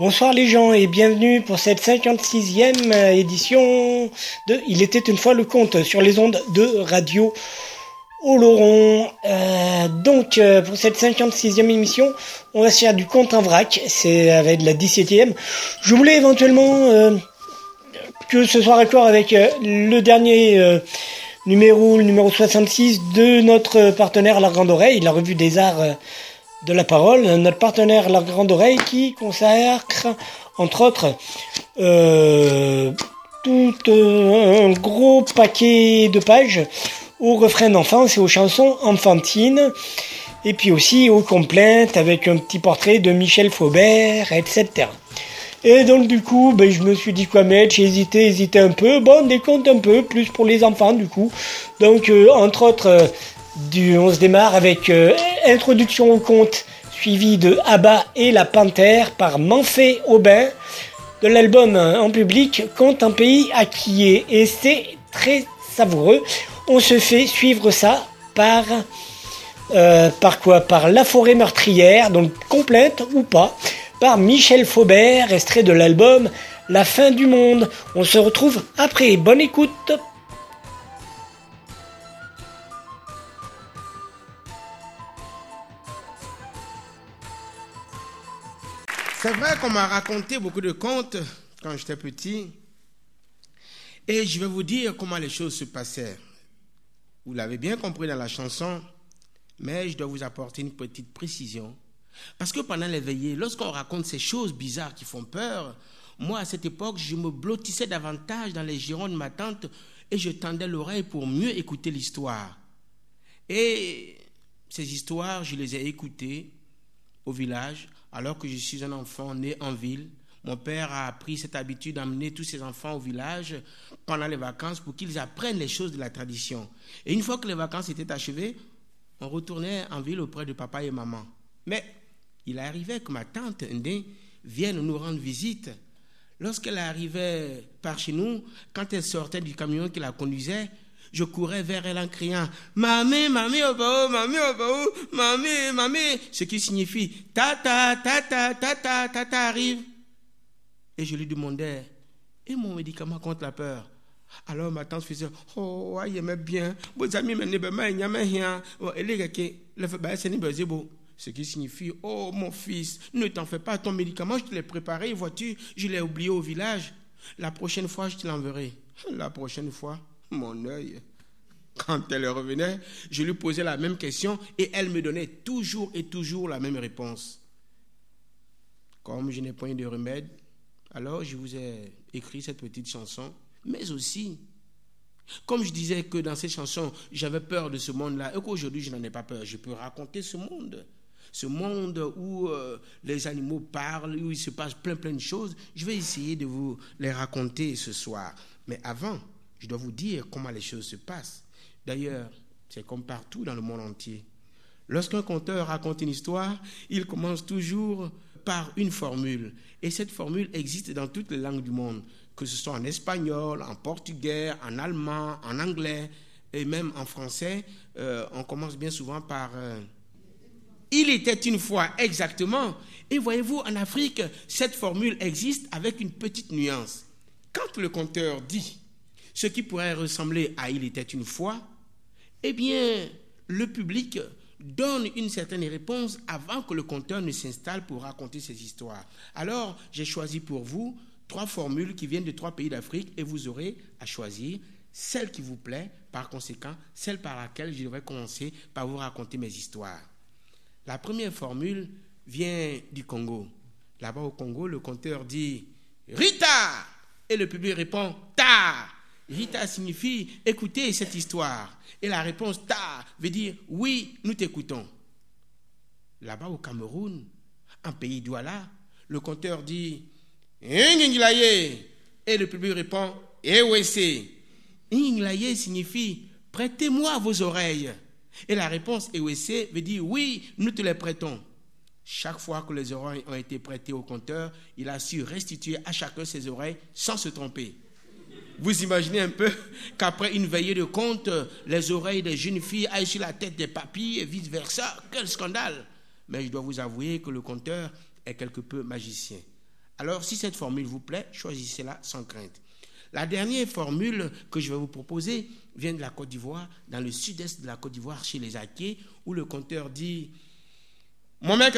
Bonsoir les gens et bienvenue pour cette 56e édition de Il était une fois le conte sur les ondes de Radio Oloron. Euh, donc euh, pour cette 56e émission, on va se faire du conte en vrac, c'est avec la 17e. Je voulais éventuellement euh, que ce soit raccord avec euh, le dernier euh, numéro, le numéro 66 de notre partenaire La Grande Oreille, la revue des arts euh, de la parole, notre partenaire La Grande Oreille qui consacre, entre autres, euh, tout un gros paquet de pages aux refrains d'enfance et aux chansons enfantines, et puis aussi aux complaintes avec un petit portrait de Michel Faubert, etc. Et donc du coup, ben, je me suis dit quoi mettre, j'ai hésité, hésité un peu, bon, des contes un peu, plus pour les enfants du coup. Donc euh, entre autres... du, on se démarre avec euh, introduction au conte suivi de Abba et la panthère par Manfait Aubin de l'album euh, en public Conte un pays acquis et c'est très savoureux. On se fait suivre ça par euh, par quoi? Par La forêt meurtrière, donc complète ou pas, par Michel Faubert, extrait de l'album La fin du monde. On se retrouve après. Bonne écoute. C'est vrai qu'on m'a raconté beaucoup de contes quand j'étais petit. Et je vais vous dire comment les choses se passaient. Vous l'avez bien compris dans la chanson, mais je dois vous apporter une petite précision. Parce que pendant les veillées, lorsqu'on raconte ces choses bizarres qui font peur, moi à cette époque, je me blottissais davantage dans les girons de ma tante et je tendais l'oreille pour mieux écouter l'histoire. Et ces histoires, je les ai écoutées au village alors que je suis un enfant né en ville. Mon père a pris cette habitude d'amener tous ses enfants au village pendant les vacances pour qu'ils apprennent les choses de la tradition. Et une fois que les vacances étaient achevées, on retournait en ville auprès de papa et maman. Mais il arrivait que ma tante Ndé vienne nous rendre visite. Lorsqu'elle arrivait par chez nous, quand elle sortait du camion qui la conduisait, je courais vers elle en criant Mamie, mamie, au bas, mamie, au bas, mamie, mamie, ce qui signifie Tata, tata, tata, tata arrive. Et je lui demandais Et mon médicament contre la peur? Alors ma tante faisait Oh, il aimait bien. Vos amis a rien. Elle est ce qui signifie Oh, mon fils, ne t'en fais pas, ton médicament, je te l'ai préparé, vois-tu, je l'ai oublié au village. La prochaine fois, je te l'enverrai. La prochaine fois, mon œil. Quand elle revenait, je lui posais la même question et elle me donnait toujours et toujours la même réponse. Comme je n'ai point de remède, alors je vous ai écrit cette petite chanson, mais aussi, comme je disais que dans cette chanson, j'avais peur de ce monde-là et qu'aujourd'hui je n'en ai pas peur, je peux raconter ce monde. Ce monde où euh, les animaux parlent, où il se passe plein plein de choses, je vais essayer de vous les raconter ce soir. Mais avant, je dois vous dire comment les choses se passent. D'ailleurs, c'est comme partout dans le monde entier. Lorsqu'un conteur raconte une histoire, il commence toujours par une formule. Et cette formule existe dans toutes les langues du monde, que ce soit en espagnol, en portugais, en allemand, en anglais et même en français. Euh, on commence bien souvent par euh, Il était une fois exactement. Et voyez-vous, en Afrique, cette formule existe avec une petite nuance. Quand le conteur dit ce qui pourrait ressembler à Il était une fois, eh bien, le public donne une certaine réponse avant que le conteur ne s'installe pour raconter ses histoires. Alors, j'ai choisi pour vous trois formules qui viennent de trois pays d'Afrique et vous aurez à choisir celle qui vous plaît, par conséquent, celle par laquelle je devrais commencer par vous raconter mes histoires. La première formule vient du Congo. Là-bas au Congo, le conteur dit Rita et le public répond Ta Rita signifie écoutez cette histoire. Et la réponse ta veut dire oui, nous t'écoutons. Là-bas au Cameroun, un pays d'Ouala, le conteur dit et le public répond Ewese. Inglaye signifie prêtez-moi vos oreilles. Et la réponse Ewese veut dire oui, nous te les prêtons. Chaque fois que les oreilles ont été prêtées au conteur, il a su restituer à chacun ses oreilles sans se tromper. Vous imaginez un peu qu'après une veillée de compte, les oreilles des jeunes filles aillent sur la tête des papilles et vice-versa. Quel scandale Mais je dois vous avouer que le conteur est quelque peu magicien. Alors, si cette formule vous plaît, choisissez-la sans crainte. La dernière formule que je vais vous proposer vient de la Côte d'Ivoire, dans le sud-est de la Côte d'Ivoire, chez les Aquiers, où le conteur dit Mon mec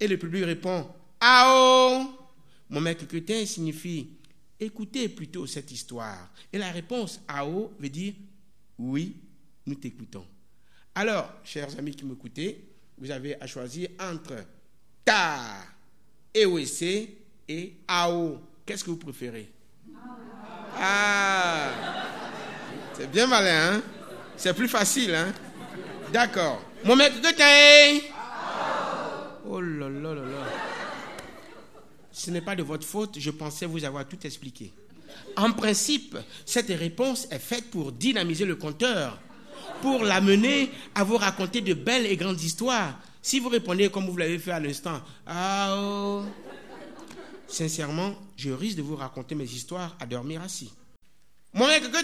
Et le public répond Ao Mon mec signifie écoutez plutôt cette histoire. Et la réponse AO veut dire oui, nous t'écoutons. Alors, chers amis qui m'écoutez, vous avez à choisir entre ta, EOC et AO. Qu'est-ce que vous préférez? Ah C'est bien malin, hein? C'est plus facile, hein? D'accord. Mon mec, que Oh là là là là. Ce n'est pas de votre faute, je pensais vous avoir tout expliqué. En principe, cette réponse est faite pour dynamiser le compteur, pour l'amener à vous raconter de belles et grandes histoires. Si vous répondez comme vous l'avez fait à l'instant, ah, oh, sincèrement, je risque de vous raconter mes histoires à dormir assis. Mon mec, que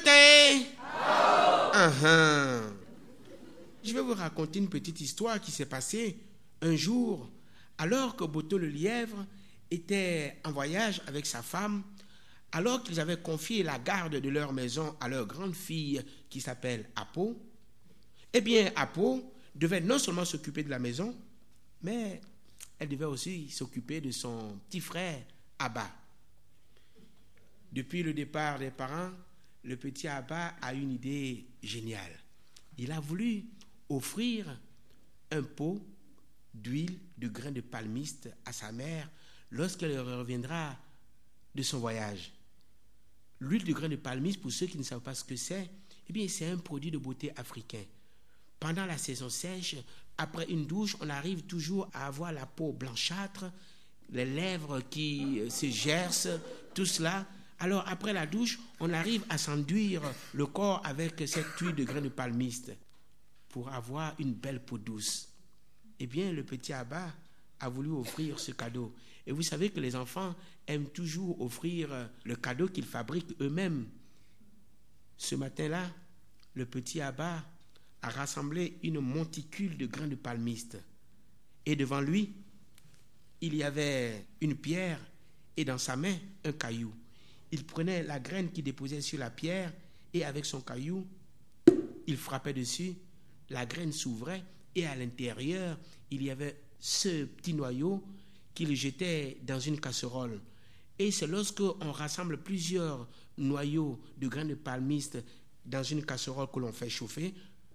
Je vais vous raconter une petite histoire qui s'est passée un jour alors que Boto le lièvre était en voyage avec sa femme alors qu'ils avaient confié la garde de leur maison à leur grande fille qui s'appelle Apo. Eh bien, Apo devait non seulement s'occuper de la maison, mais elle devait aussi s'occuper de son petit frère Abba. Depuis le départ des parents, le petit Abba a une idée géniale. Il a voulu offrir un pot d'huile de grains de palmiste à sa mère lorsqu'elle reviendra de son voyage. L'huile de grain de palmis, pour ceux qui ne savent pas ce que c'est, eh bien, c'est un produit de beauté africain. Pendant la saison sèche, après une douche, on arrive toujours à avoir la peau blanchâtre les lèvres qui euh, se gercent, tout cela. Alors après la douche, on arrive à s'enduire le corps avec cette huile de grain de palmiste pour avoir une belle peau douce. Eh bien, le petit Abba a voulu offrir ce cadeau. Et vous savez que les enfants aiment toujours offrir le cadeau qu'ils fabriquent eux-mêmes. Ce matin-là, le petit Abba a rassemblé une monticule de grains de palmiste. Et devant lui, il y avait une pierre et dans sa main un caillou. Il prenait la graine qu'il déposait sur la pierre et avec son caillou, il frappait dessus, la graine s'ouvrait et à l'intérieur, il y avait ce petit noyau qu'il jetait dans une casserole. Et c'est lorsque on rassemble plusieurs noyaux de graines de palmiste dans une casserole que l'on fait chauffer,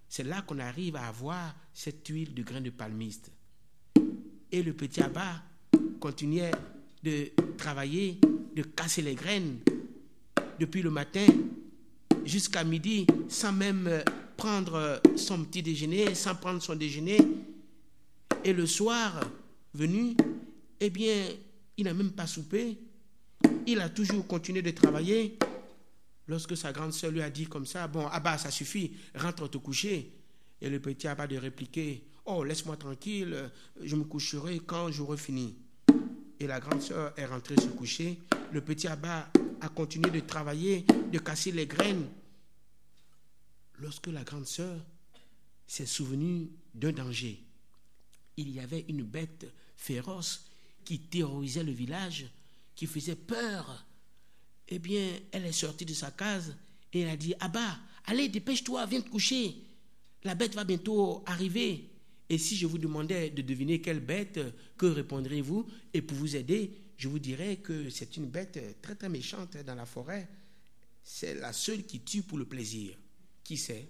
c'est là qu'on arrive à avoir cette huile de grains de palmiste. Et le petit abat continuait de travailler, de casser les graines depuis le matin jusqu'à midi sans même prendre son petit déjeuner, sans prendre son déjeuner. Et le soir venu, eh bien, il n'a même pas soupé. Il a toujours continué de travailler Lorsque sa grande sœur lui a dit comme ça, bon, Abba, ça suffit, rentre te coucher. Et le petit Abba de répliquer, oh, laisse-moi tranquille, je me coucherai quand j'aurai fini. Et la grande sœur est rentrée se coucher. Le petit Abba a continué de travailler, de casser les graines. Lorsque la grande sœur s'est souvenue d'un danger, il y avait une bête féroce qui terrorisait le village, qui faisait peur eh bien, elle est sortie de sa case et elle a dit Abba, allez, dépêche-toi, viens te coucher. La bête va bientôt arriver. Et si je vous demandais de deviner quelle bête, que répondrez-vous? Et pour vous aider, je vous dirais que c'est une bête très très méchante dans la forêt. C'est la seule qui tue pour le plaisir. Qui c'est?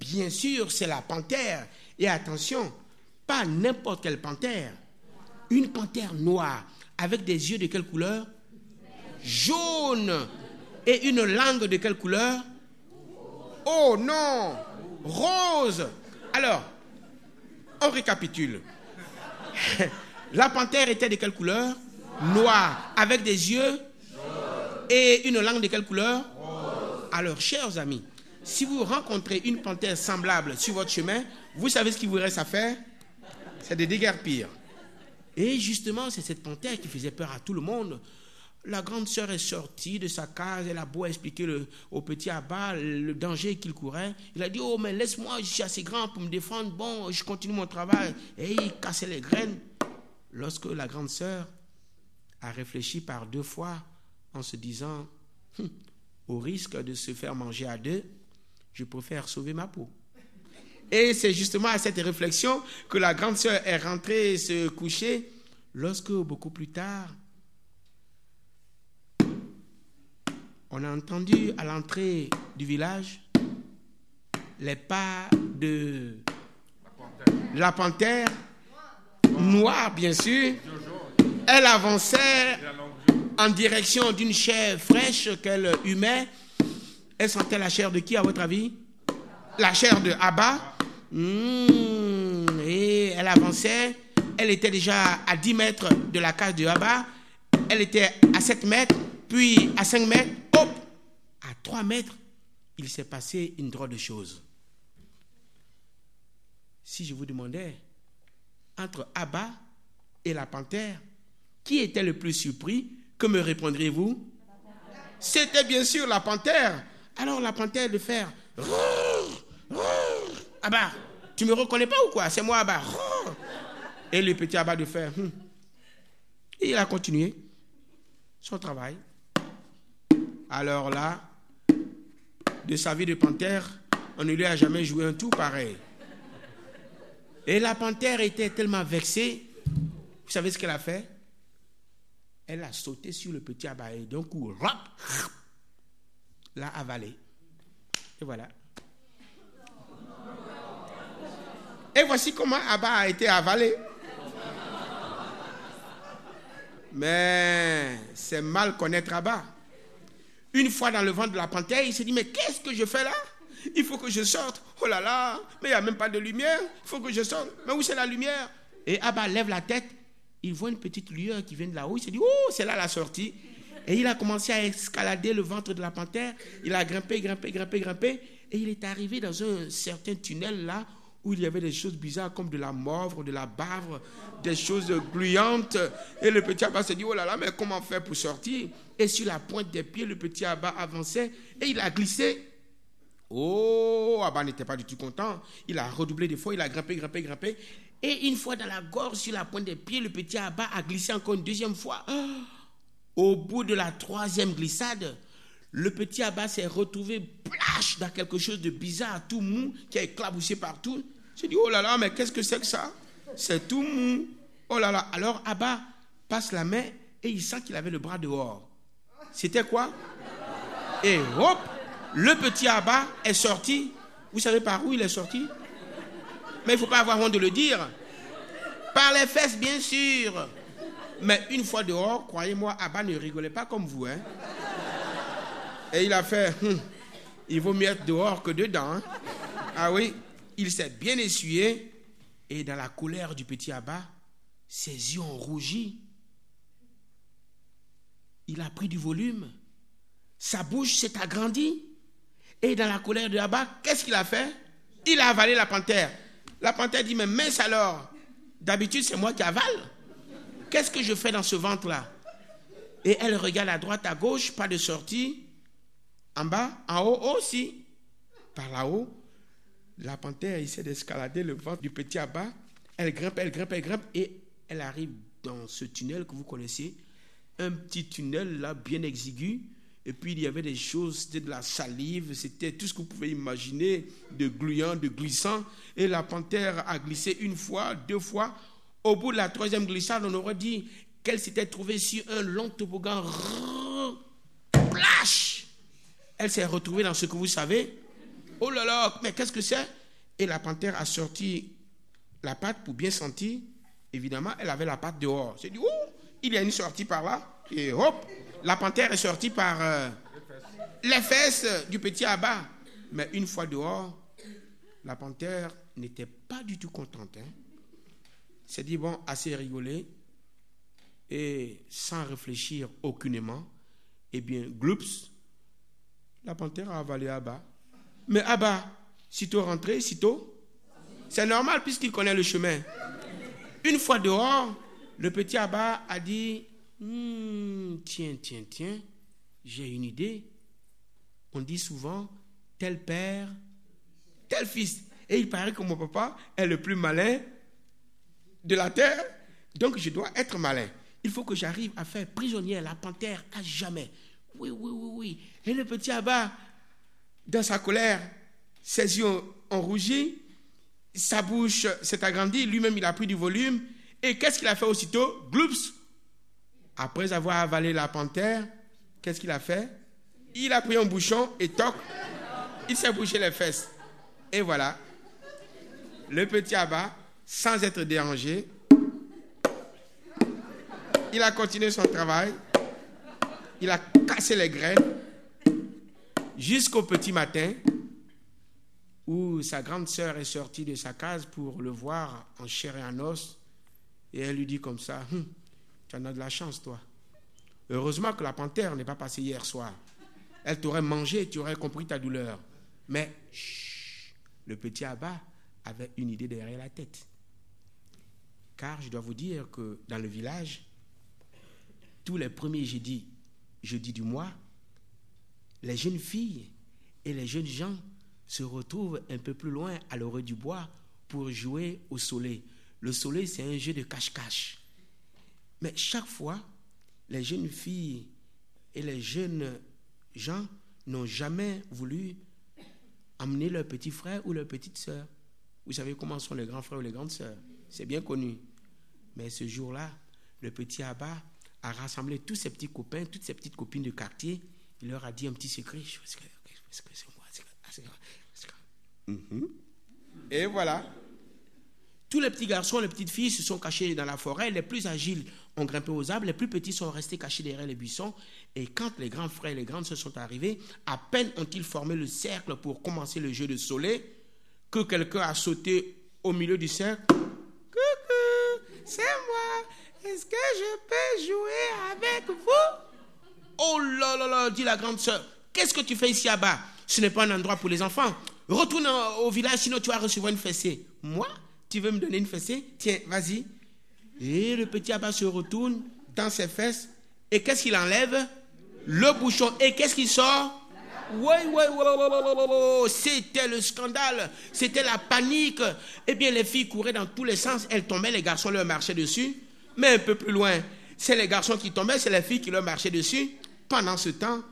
Bien sûr, c'est la panthère. Et attention, pas n'importe quelle panthère. Une panthère noire avec des yeux de quelle couleur? Jaune. Et une langue de quelle couleur? Oh non. Rose. Alors, on récapitule. La panthère était de quelle couleur? Noire, avec des yeux? Et une langue de quelle couleur? Alors, chers amis, si vous rencontrez une panthère semblable sur votre chemin, vous savez ce qu'il vous reste à faire? C'est de déguerpir. Et justement, c'est cette panthère qui faisait peur à tout le monde. La grande sœur est sortie de sa case, elle a beau expliquer au petit Abba le danger qu'il courait. Il a dit, oh mais laisse-moi, je suis assez grand pour me défendre, bon, je continue mon travail. Et il cassait les graines. Lorsque la grande sœur a réfléchi par deux fois en se disant, hum, au risque de se faire manger à deux, je préfère sauver ma peau. Et c'est justement à cette réflexion que la grande sœur est rentrée se coucher, lorsque beaucoup plus tard, on a entendu à l'entrée du village les pas de la panthère, noire bien sûr. Elle avançait en direction d'une chair fraîche qu'elle humait. Elle sentait la chair de qui, à votre avis? La chair de Abba. Hmm, et elle avançait. Elle était déjà à 10 mètres de la case de Abba. Elle était à 7 mètres, puis à 5 mètres, à 3 mètres, il s'est passé une drôle de chose. Si je vous demandais, entre Abba et la panthère, qui était le plus surpris Que me répondriez-vous? C'était bien sûr la panthère. Alors la panthère de Abba, tu me reconnais pas ou quoi? C'est moi Abba. Et le petit Abba de faire. Hmm. Et il a continué son travail. Alors là, de sa vie de panthère, on ne lui a jamais joué un tout pareil. Et la panthère était tellement vexée, vous savez ce qu'elle a fait? Elle a sauté sur le petit Abba et d'un coup, l'a avalé. Et voilà. Et voici comment Abba a été avalé. Mais c'est mal connaître Abba. Une fois dans le ventre de la panthère, il s'est dit, mais qu'est-ce que je fais là? Il faut que je sorte. Oh là là, mais il n'y a même pas de lumière. Il faut que je sorte. Mais où c'est la lumière? Et Abba lève la tête il voit une petite lueur qui vient de là-haut. Il se dit, oh, c'est là la sortie. Et il a commencé à escalader le ventre de la panthère. Il a grimpé, grimpé, grimpé, grimpé. Et il est arrivé dans un certain tunnel là où il y avait des choses bizarres comme de la morve, de la bavre, des choses gluantes. Et le petit Abba s'est dit, oh là là, mais comment faire pour sortir? Et sur la pointe des pieds, le petit Abba avançait et il a glissé. Oh, Abba n'était pas du tout content. Il a redoublé des fois, il a grimpé, grimpé, grimpé. Et une fois dans la gorge, sur la pointe des pieds, le petit Abba a glissé encore une deuxième fois. Au bout de la troisième glissade, le petit Abba s'est retrouvé plache dans quelque chose de bizarre, tout mou, qui a éclaboussé partout. J'ai dit, oh là là, mais qu'est-ce que c'est que ça? C'est tout mou. Oh là là. Alors Abba passe la main et il sent qu'il avait le bras dehors. C'était quoi? Et hop, le petit Abba est sorti. Vous savez par où il est sorti? Mais il ne faut pas avoir honte de le dire. Par les fesses, bien sûr. Mais une fois dehors, croyez-moi, Abba ne rigolait pas comme vous. Hein? Et il a fait, hum, il vaut mieux être dehors que dedans. Hein? Ah oui, il s'est bien essuyé et dans la colère du petit Abba, ses yeux ont rougi. Il a pris du volume. Sa bouche s'est agrandie. Et dans la colère de Abba, qu'est-ce qu'il a fait? Il a avalé la panthère. La panthère dit, mais mince alors, d'habitude c'est moi qui avale. Qu'est-ce que je fais dans ce ventre-là? Et elle regarde à droite, à gauche, pas de sortie. En bas, en haut aussi. Par là-haut, la panthère essaie d'escalader le ventre du petit abat. Elle grimpe, elle grimpe, elle grimpe et elle arrive dans ce tunnel que vous connaissez. Un petit tunnel là, bien exigu. Et puis il y avait des choses, c'était de la salive, c'était tout ce que vous pouvez imaginer, de gluant, de glissant. Et la panthère a glissé une fois, deux fois. Au bout de la troisième glissade, on aurait dit qu'elle s'était trouvée sur un long toboggan. Plash Elle s'est retrouvée dans ce que vous savez, Oh là là, mais qu'est-ce que c'est? Et la panthère a sorti la patte pour bien sentir. Évidemment, elle avait la patte dehors. J'ai dit, oh, il y a une sortie par là. Et hop, la panthère est sortie par euh, les fesses du petit abat. Mais une fois dehors, la panthère n'était pas du tout contente. Hein. C'est dit, bon, assez rigolé. Et sans réfléchir aucunement, eh bien, gloups, la panthère a avalé à Mais Abba, sitôt rentré, sitôt, c'est normal puisqu'il connaît le chemin. Une fois dehors, le petit Abba a dit hmm, Tiens, tiens, tiens, j'ai une idée. On dit souvent tel père, tel fils. Et il paraît que mon papa est le plus malin de la terre. Donc je dois être malin. Il faut que j'arrive à faire prisonnière la panthère à jamais. Oui, oui, oui, oui. Et le petit Abba dans sa colère, ses yeux ont rougi, sa bouche s'est agrandie, lui-même il a pris du volume. Et qu'est-ce qu'il a fait aussitôt? Gloops Après avoir avalé la panthère, qu'est-ce qu'il a fait? Il a pris un bouchon et toc, il s'est bouché les fesses. Et voilà, le petit abat, sans être dérangé, il a continué son travail, il a cassé les graines, jusqu'au petit matin où sa grande sœur est sortie de sa case pour le voir en chair et en os. Et elle lui dit comme ça, hum, tu en as de la chance, toi. Heureusement que la panthère n'est pas passée hier soir. Elle t'aurait mangé tu aurais compris ta douleur. Mais le petit Abba avait une idée derrière la tête. Car je dois vous dire que dans le village, tous les premiers jeudis, jeudi du mois, les jeunes filles et les jeunes gens se retrouvent un peu plus loin à l'orée du bois pour jouer au soleil. Le soleil, c'est un jeu de cache-cache. Mais chaque fois, les jeunes filles et les jeunes gens n'ont jamais voulu amener leur petit frère ou leur petite sœur. Vous savez comment sont les grands frères ou les grandes sœurs? C'est bien connu. Mais ce jour-là, le petit Abba a rassemblé tous ses petits copains, toutes ses petites copines de quartier il leur a dit un petit secret. Et voilà. Tous les petits garçons, les petites filles se sont cachés dans la forêt. Les plus agiles ont grimpé aux arbres. Les plus petits sont restés cachés derrière les buissons. Et quand les grands frères et les grandes sœurs sont arrivés, à peine ont-ils formé le cercle pour commencer le jeu de soleil que quelqu'un a sauté au milieu du cercle. Coucou, c'est moi. est-ce que je peux jouer avec vous? Oh là là là, dit la grande sœur, qu'est-ce que tu fais ici à bas? Ce n'est pas un endroit pour les enfants. Retourne au village, sinon tu vas recevoir une fessée. Moi Tu veux me donner une fessée? Tiens, vas-y. Et le petit abat se retourne dans ses fesses. Et qu'est-ce qu'il enlève? Le bouchon. Et qu'est-ce qui sort? Oui, oui, oui, c'était le scandale, c'était la panique. Eh bien, les filles couraient dans tous les sens, elles tombaient, les garçons leur marchaient dessus. Mais un peu plus loin, c'est les garçons qui tombaient, c'est les filles qui leur marchaient dessus. Pendant ce temps,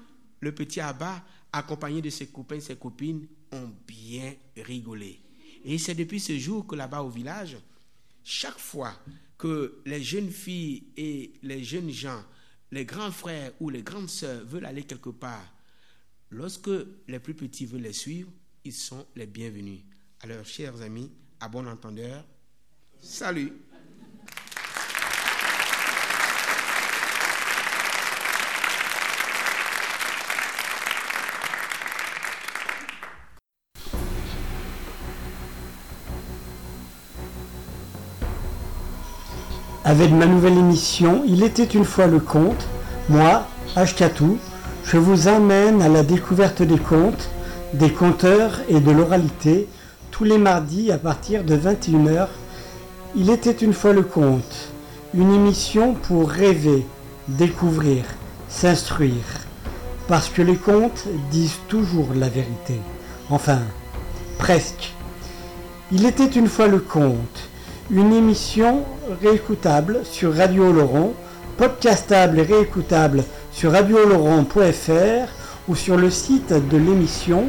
le petit abat, accompagné de ses copains et ses copines, ont bien rigolé. Et c'est depuis ce jour que là-bas au village, chaque fois que les jeunes filles et les jeunes gens, les grands frères ou les grandes sœurs veulent aller quelque part, lorsque les plus petits veulent les suivre, ils sont les bienvenus. Alors, chers amis, à bon entendeur, salut. Avec ma nouvelle émission Il était une fois le conte, moi, Ashkatou, je vous emmène à la découverte des contes, des conteurs et de l'oralité tous les mardis à partir de 21h. Il était une fois le conte, une émission pour rêver, découvrir, s'instruire. Parce que les contes disent toujours la vérité. Enfin, presque. Il était une fois le conte une émission réécoutable sur Radio Oloron, podcastable et réécoutable sur radiooloron.fr ou sur le site de l'émission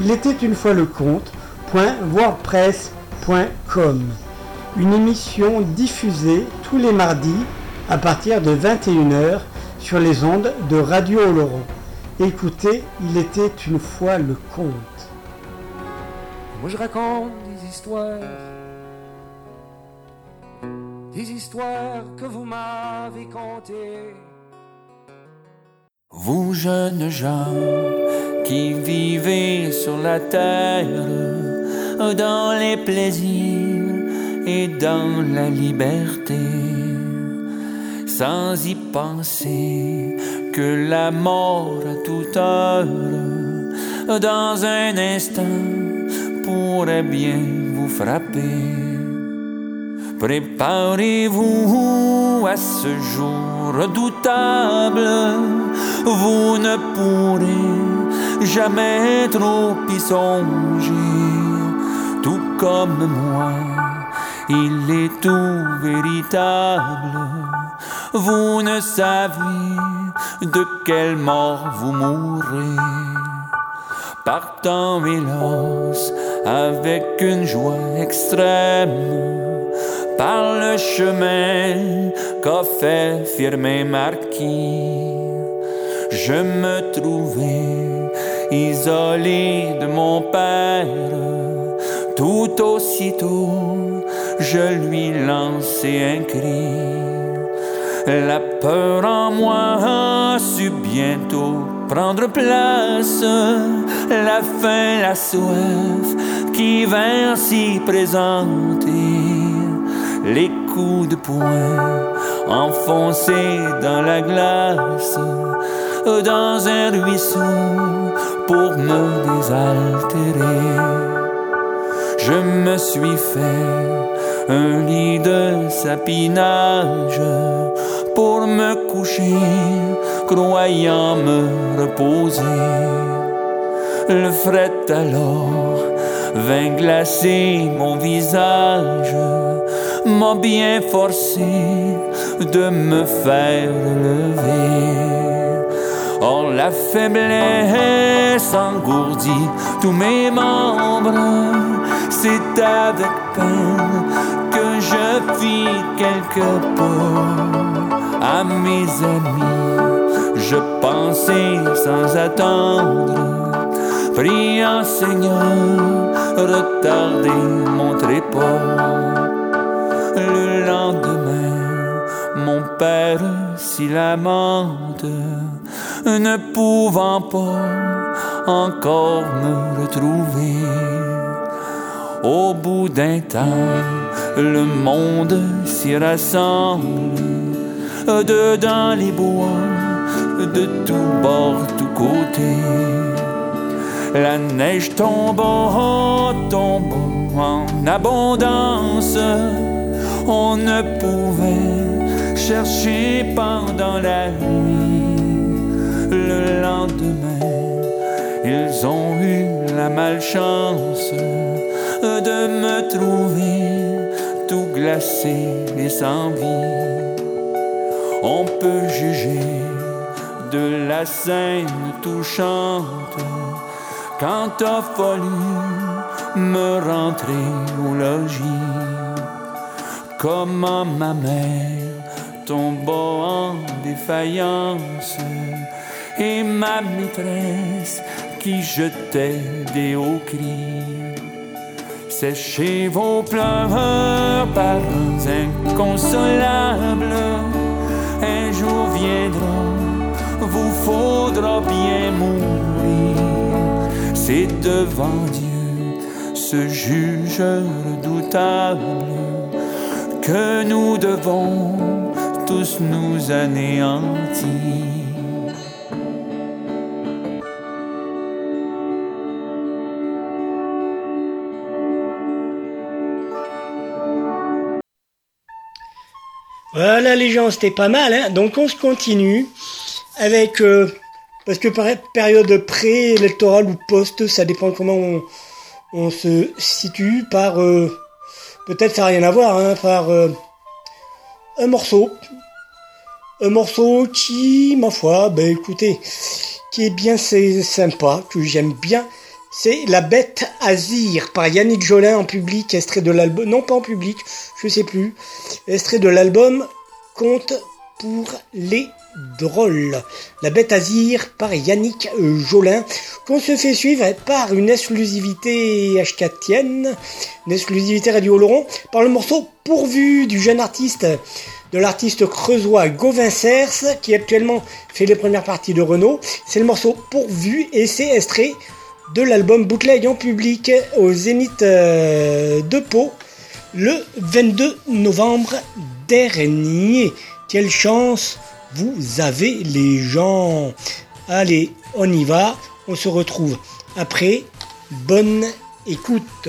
Il était une fois le compte.wordpress.com. Une émission diffusée tous les mardis à partir de 21h sur les ondes de Radio Oloron. Écoutez, il était une fois le conte. Moi je raconte des histoires des histoires que vous m'avez contées. Vous jeunes gens qui vivez sur la terre, dans les plaisirs et dans la liberté, sans y penser que la mort à toute heure, dans un instant, pourrait bien vous frapper. Préparez-vous à ce jour redoutable. Vous ne pourrez jamais trop y songer. Tout comme moi, il est tout véritable. Vous ne savez de quelle mort vous mourrez. Partant hélas avec une joie extrême par le chemin qu'a fait firmer Marquis. Je me trouvais isolé de mon père. Tout aussitôt, je lui lançai un cri. La peur en moi a su bientôt prendre place. La faim, la soif qui vint s'y présenter les coups de poing enfoncés dans la glace, dans un ruisseau pour me désaltérer. Je me suis fait un lit de sapinage pour me coucher, croyant me reposer. Le fret alors vint glacer mon visage m'a bien forcé de me faire lever. Or la faiblesse engourdit tous mes membres. C'est avec peine que je fis quelques pas à mes amis. Je pensais sans attendre, priant Seigneur, retarder mon trépas. Père s'y lamente, ne pouvant pas encore me retrouver. Au bout d'un temps, le monde s'y rassemble dedans les bois, de tous bords, tous côtés. La neige tombe, tombe en abondance. On ne pouvait chercher pendant la nuit. Le lendemain, ils ont eu la malchance de me trouver tout glacé et sans vie. On peut juger de la scène touchante quand t'as fallu me rentrer au logis. Comment ma mère tombe en défaillance et ma maîtresse qui jetait des hauts cris. Séchez vos pleurs, parents inconsolables. Un jour viendra, vous faudra bien mourir. C'est devant Dieu, ce juge redoutable, que nous devons nous anéantir. Voilà les gens, c'était pas mal. Hein Donc on se continue avec... Euh, parce que période pré-électorale ou post, ça dépend comment on, on se situe par... Euh, Peut-être ça n'a rien à voir, hein, par euh, un morceau. Un morceau qui, ma foi, ben écoutez, qui est bien c'est sympa, que j'aime bien. C'est La Bête Azir par Yannick Jolin en public, extrait de l'album, non pas en public, je sais plus, extrait de l'album Compte pour les drôles. La Bête Azir par Yannick Jolin, qu'on se fait suivre par une exclusivité H4tienne, une exclusivité Radio Laurent, par le morceau Pourvu du jeune artiste, de l'artiste creusois Gauvin Cers, qui actuellement fait les premières parties de Renault. C'est le morceau Pourvu et c'est extrait de l'album Bootleg en public au Zénith euh, de Pau le 22 novembre dernier. Quelle chance vous avez les gens. Allez, on y va. On se retrouve après. Bonne écoute.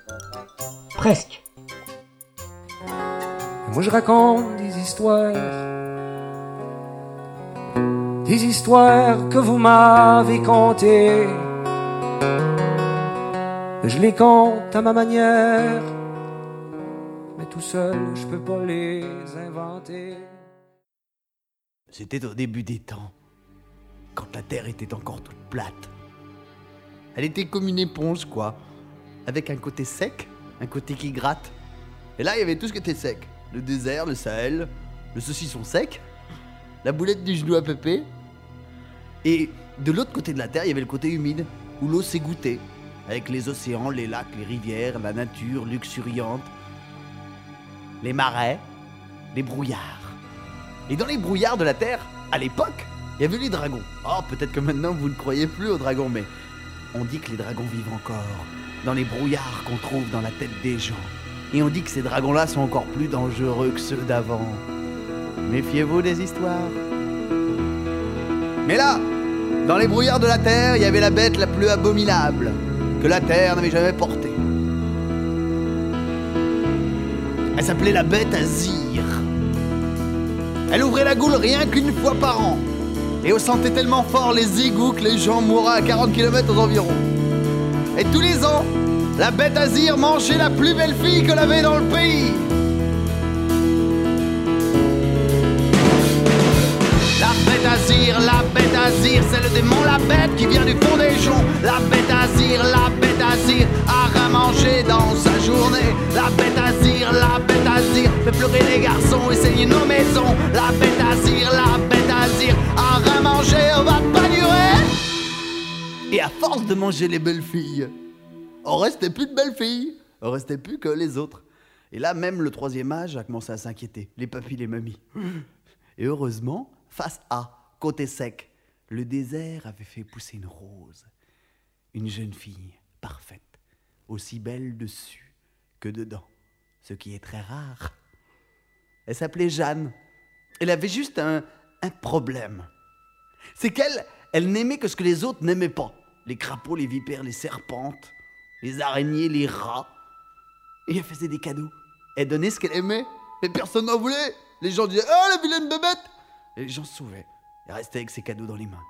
presque. Moi je raconte des histoires, des histoires que vous m'avez contées. Je les compte à ma manière, mais tout seul je peux pas les inventer. C'était au début des temps, quand la terre était encore toute plate. Elle était comme une éponge, quoi, avec un côté sec, un côté qui gratte. Et là, il y avait tout ce qui était sec le désert, le Sahel, le saucisson sec, la boulette du genou à pépé. Et de l'autre côté de la terre, il y avait le côté humide, où l'eau s'égouttait, avec les océans, les lacs, les rivières, la nature luxuriante, les marais, les brouillards. Et dans les brouillards de la terre, à l'époque, il y avait les dragons. Oh, peut-être que maintenant vous ne croyez plus aux dragons, mais on dit que les dragons vivent encore dans les brouillards qu'on trouve dans la tête des gens. Et on dit que ces dragons-là sont encore plus dangereux que ceux d'avant. Méfiez-vous des histoires. Mais là, dans les brouillards de la terre, il y avait la bête la plus abominable que la terre n'avait jamais portée. Elle s'appelait la bête Azir. Elle ouvrait la goule rien qu'une fois par an. Et on sentait tellement fort les égouts que les gens mouraient à 40 km aux environs. Et tous les ans, la bête Azir mangeait la plus belle fille que avait dans le pays. La bête Azir, la bête Azir, c'est le démon, la bête qui vient du fond des joncs. La bête Azir, la bête Azir, a rien mangé dans sa journée. La bête Azir, la bête Azir, fait pleurer les garçons et saigner nos maisons. La bête Azir, la bête Azir, rien mangé, on va pas. Et à force de manger les belles filles, on restait plus de belles filles, on restait plus que les autres. Et là, même le troisième âge a commencé à s'inquiéter, les papis, les mamies. Et heureusement, face A, côté sec, le désert avait fait pousser une rose. Une jeune fille parfaite, aussi belle dessus que dedans, ce qui est très rare. Elle s'appelait Jeanne. Elle avait juste un, un problème. C'est qu'elle, elle n'aimait que ce que les autres n'aimaient pas. Les crapauds, les vipères, les serpentes, les araignées, les rats. Et elle faisait des cadeaux. Elle donnait ce qu'elle aimait, mais personne n'en voulait. Les gens disaient Oh, la vilaine bébête Et les gens se sauvaient et restaient avec ses cadeaux dans les mains.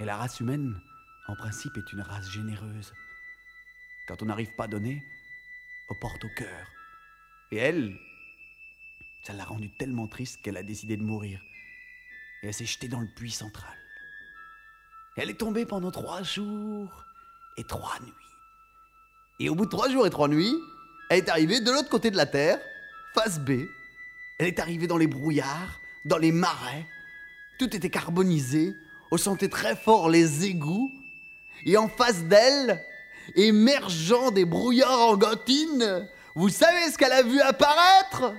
Et la race humaine, en principe, est une race généreuse. Quand on n'arrive pas à donner, on porte au cœur. Et elle, ça l'a rendue tellement triste qu'elle a décidé de mourir. Et elle s'est jetée dans le puits central. Elle est tombée pendant trois jours et trois nuits. Et au bout de trois jours et trois nuits, elle est arrivée de l'autre côté de la Terre, face B. Elle est arrivée dans les brouillards, dans les marais. Tout était carbonisé. On sentait très fort les égouts. Et en face d'elle, émergeant des brouillards en gantine, vous savez ce qu'elle a vu apparaître?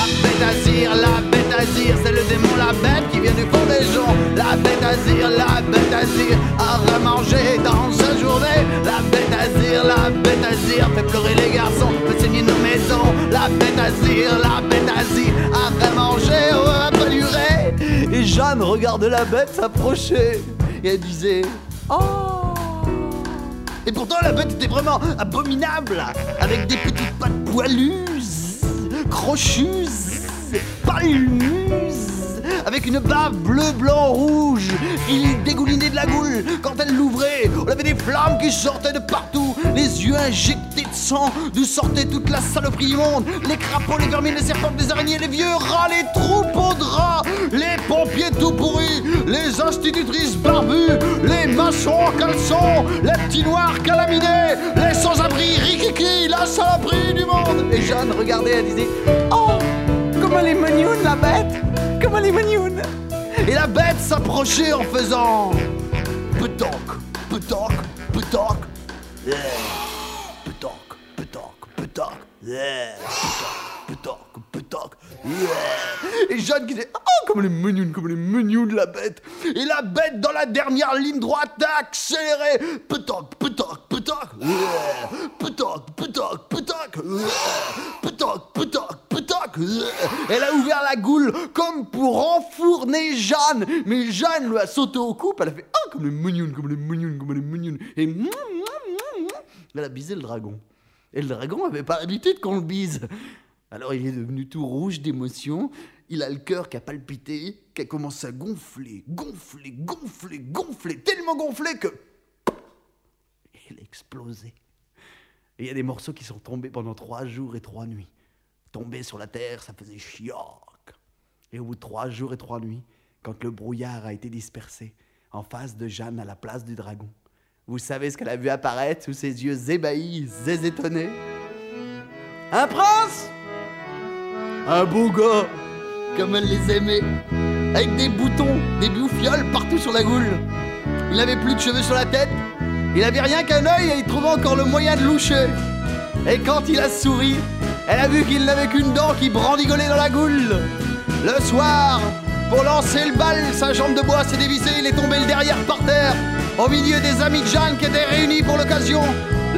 La bête Azir, la bête Azir, c'est le démon, la bête qui vient du fond des gens. La bête Azir, la bête Azir, a remangé dans sa journée. La bête Azir, la bête Azir, fait pleurer les garçons, fait saigner nos maisons. La bête Azir, la bête Azir, a remangé, va pas durer. Et Jeanne regarde la bête s'approcher et elle disait Oh Et pourtant la bête était vraiment abominable, avec des petites pattes poilues crochues, palmues, avec une barbe bleu, blanc, rouge. Il dégoulinait de la goule. Quand elle l'ouvrait, on avait des flammes qui sortaient de partout, les yeux injectés de sang, d'où sortait toute la saloperie du monde. Les crapauds, les vermines, les serpents, les araignées, les vieux rats, les troupeaux de rats, les pompiers tout pourris, les institutrices barbues, les maçons en caleçon, les petits noirs calaminés, les sans-abri rikiki, la saloperie du monde. Et Jeanne regardait, elle disait Oh, elle est mignonne la bête, comme elle est. Et la bête s'approchait en faisant Petoc, petoc, petoc. Yeah. Petoc, petoc, petoc. Yeah. Petoc, petoc, Et Jeanne qui disait Oh, comme est mignonne, comme elle est mignonne la bête. Et la bête dans la dernière ligne droite a accéléré. Petoc, petoc, petoc. Yeah. Petoc, petoc, petoc. Petoc, petoc. Elle a ouvert la goule comme pour enfourner Jeanne. Mais Jeanne lui a sauté au cou. Elle a fait Oh, comme est mignonne, comme est mignonne, comme est mignonne. Et elle a bisé le dragon. Et le dragon avait pas l'habitude qu'on le bise. Alors il est devenu tout rouge d'émotion. Il a le cœur qui a palpité, qui a commencé à gonfler, gonfler, gonfler, gonfler, tellement gonfler que. Il a explosé. Et il y a des morceaux qui sont tombés pendant trois jours et trois nuits. Tombés sur la terre, ça faisait chioc. Et au bout de trois jours et trois nuits, quand le brouillard a été dispersé, en face de Jeanne à la place du dragon, vous savez ce qu'elle a vu apparaître sous ses yeux ébahis et étonnés Un prince Un beau gars, comme elle les aimait, avec des boutons, des bouffioles partout sur la goule. Il n'avait plus de cheveux sur la tête, il avait rien qu'un œil et il trouvait encore le moyen de loucher. Et quand il a souri, elle a vu qu'il n'avait qu'une dent qui brandigolait dans la goule. Le soir, pour lancer le bal, sa jambe de bois s'est dévissée, il est tombé le derrière par terre, au milieu des amis de Jeanne qui étaient réunis pour l'occasion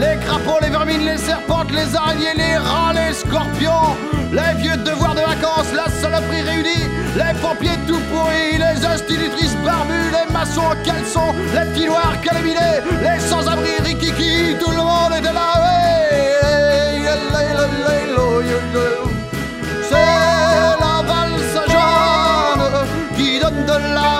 les crapauds, les vermines, les serpentes, les araignées, les rats, les scorpions, les vieux devoirs de vacances, la saloperie réunie, les pompiers tout pourris, les institutrices barbues, les maçons en caleçon, les petits noirs calaminés, les sans-abri rikiki, tout le monde était là, C'est la valse jaune qui donne de la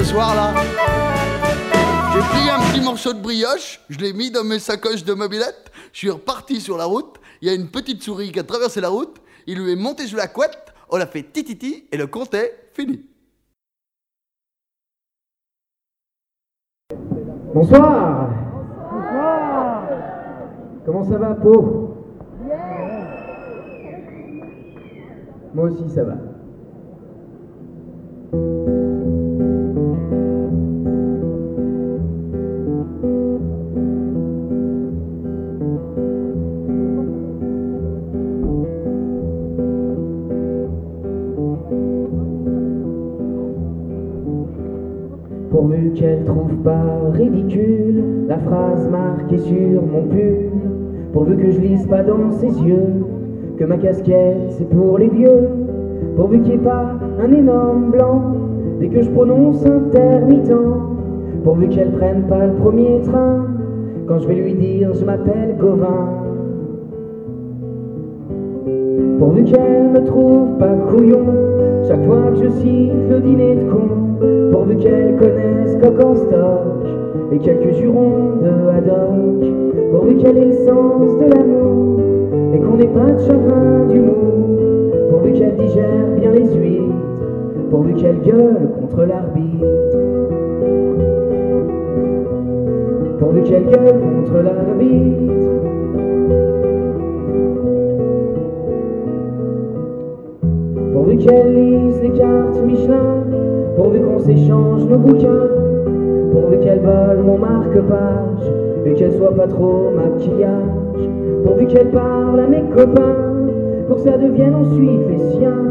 ce soir-là. J'ai pris un petit morceau de brioche, je l'ai mis dans mes sacoches de mobilette, je suis reparti sur la route, il y a une petite souris qui a traversé la route, il lui est monté sous la couette, on a fait tititi et le compte est fini. Bonsoir. Bonsoir. Comment ça va, Po Moi aussi, ça va. Pas ridicule la phrase marquée sur mon pull. Pourvu que je lise pas dans ses yeux que ma casquette c'est pour les vieux. Pourvu qu'il n'y ait pas un énorme blanc dès que je prononce intermittent. Pourvu qu'elle prenne pas le premier train quand je vais lui dire je m'appelle Gauvin. Pourvu qu'elle me trouve pas couillon chaque fois que je cite le dîner de con. Pourvu qu'elle connaisse coq en stock et quelques jurons de haddock. Pourvu qu'elle ait le sens de l'amour et qu'on n'ait pas de chagrin d'humour. Pourvu qu'elle digère bien les huîtres, pourvu qu'elle gueule contre l'arbitre. Pourvu qu'elle gueule contre l'arbitre. Pourvu qu'elle lise les cartes Michelin, pourvu qu'on s'échange nos bouquins, pourvu qu'elle vole mon marque-page et qu'elle soit pas trop maquillage, pourvu qu'elle parle à mes copains, pour que ça devienne ensuite les siens,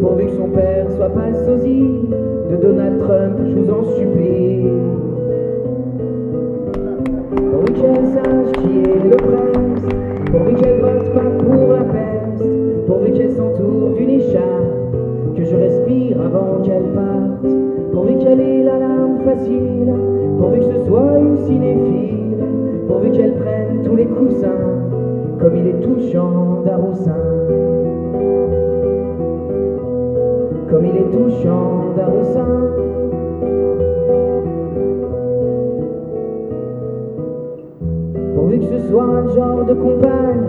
pourvu que son père soit pas le sosie de Donald Trump, je vous en supplie. Pourvu qu'elle sache qui est le pourvu que ce soit une cinéphile, pourvu qu'elle prenne tous les coussins, comme il est touchant d'Aroussin. Comme il est touchant d'Aroussin. Pourvu que ce soit le genre de compagne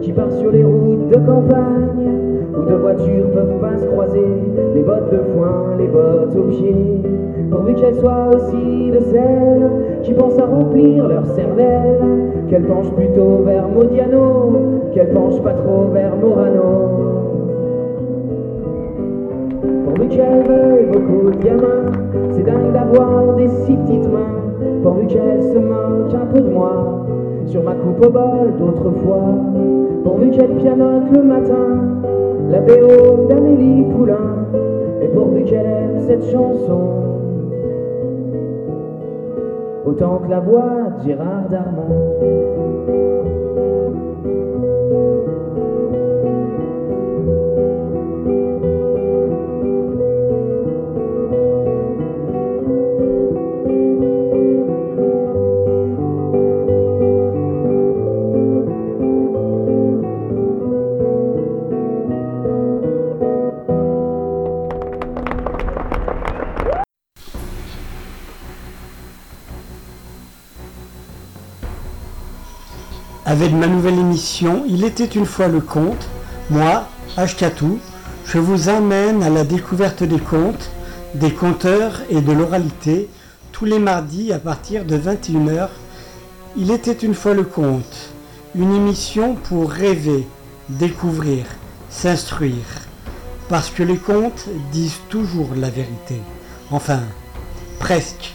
qui part sur les routes de campagne deux voitures peuvent pas se croiser, les bottes de foin, les bottes aux pieds. Pourvu qu'elle soit aussi de celles qui pensent à remplir leur cervelle, qu'elle penche plutôt vers Modiano, qu'elle penche pas trop vers Morano. Pourvu qu'elle veuille beaucoup de gamins, c'est dingue d'avoir des si petites mains. Pourvu qu'elle se moque un peu de moi, sur ma coupe au bol d'autrefois. Pourvu qu'elle pianote le matin, la BO d'Amélie Poulain. Et pourvu qu'elle aime cette chanson, autant que la voix de Gérard Darmon. Avec ma nouvelle émission Il était une fois le conte, moi, Ashkatou, je vous emmène à la découverte des contes, des conteurs et de l'oralité tous les mardis à partir de 21h. Il était une fois le conte, une émission pour rêver, découvrir, s'instruire. Parce que les contes disent toujours la vérité. Enfin, presque.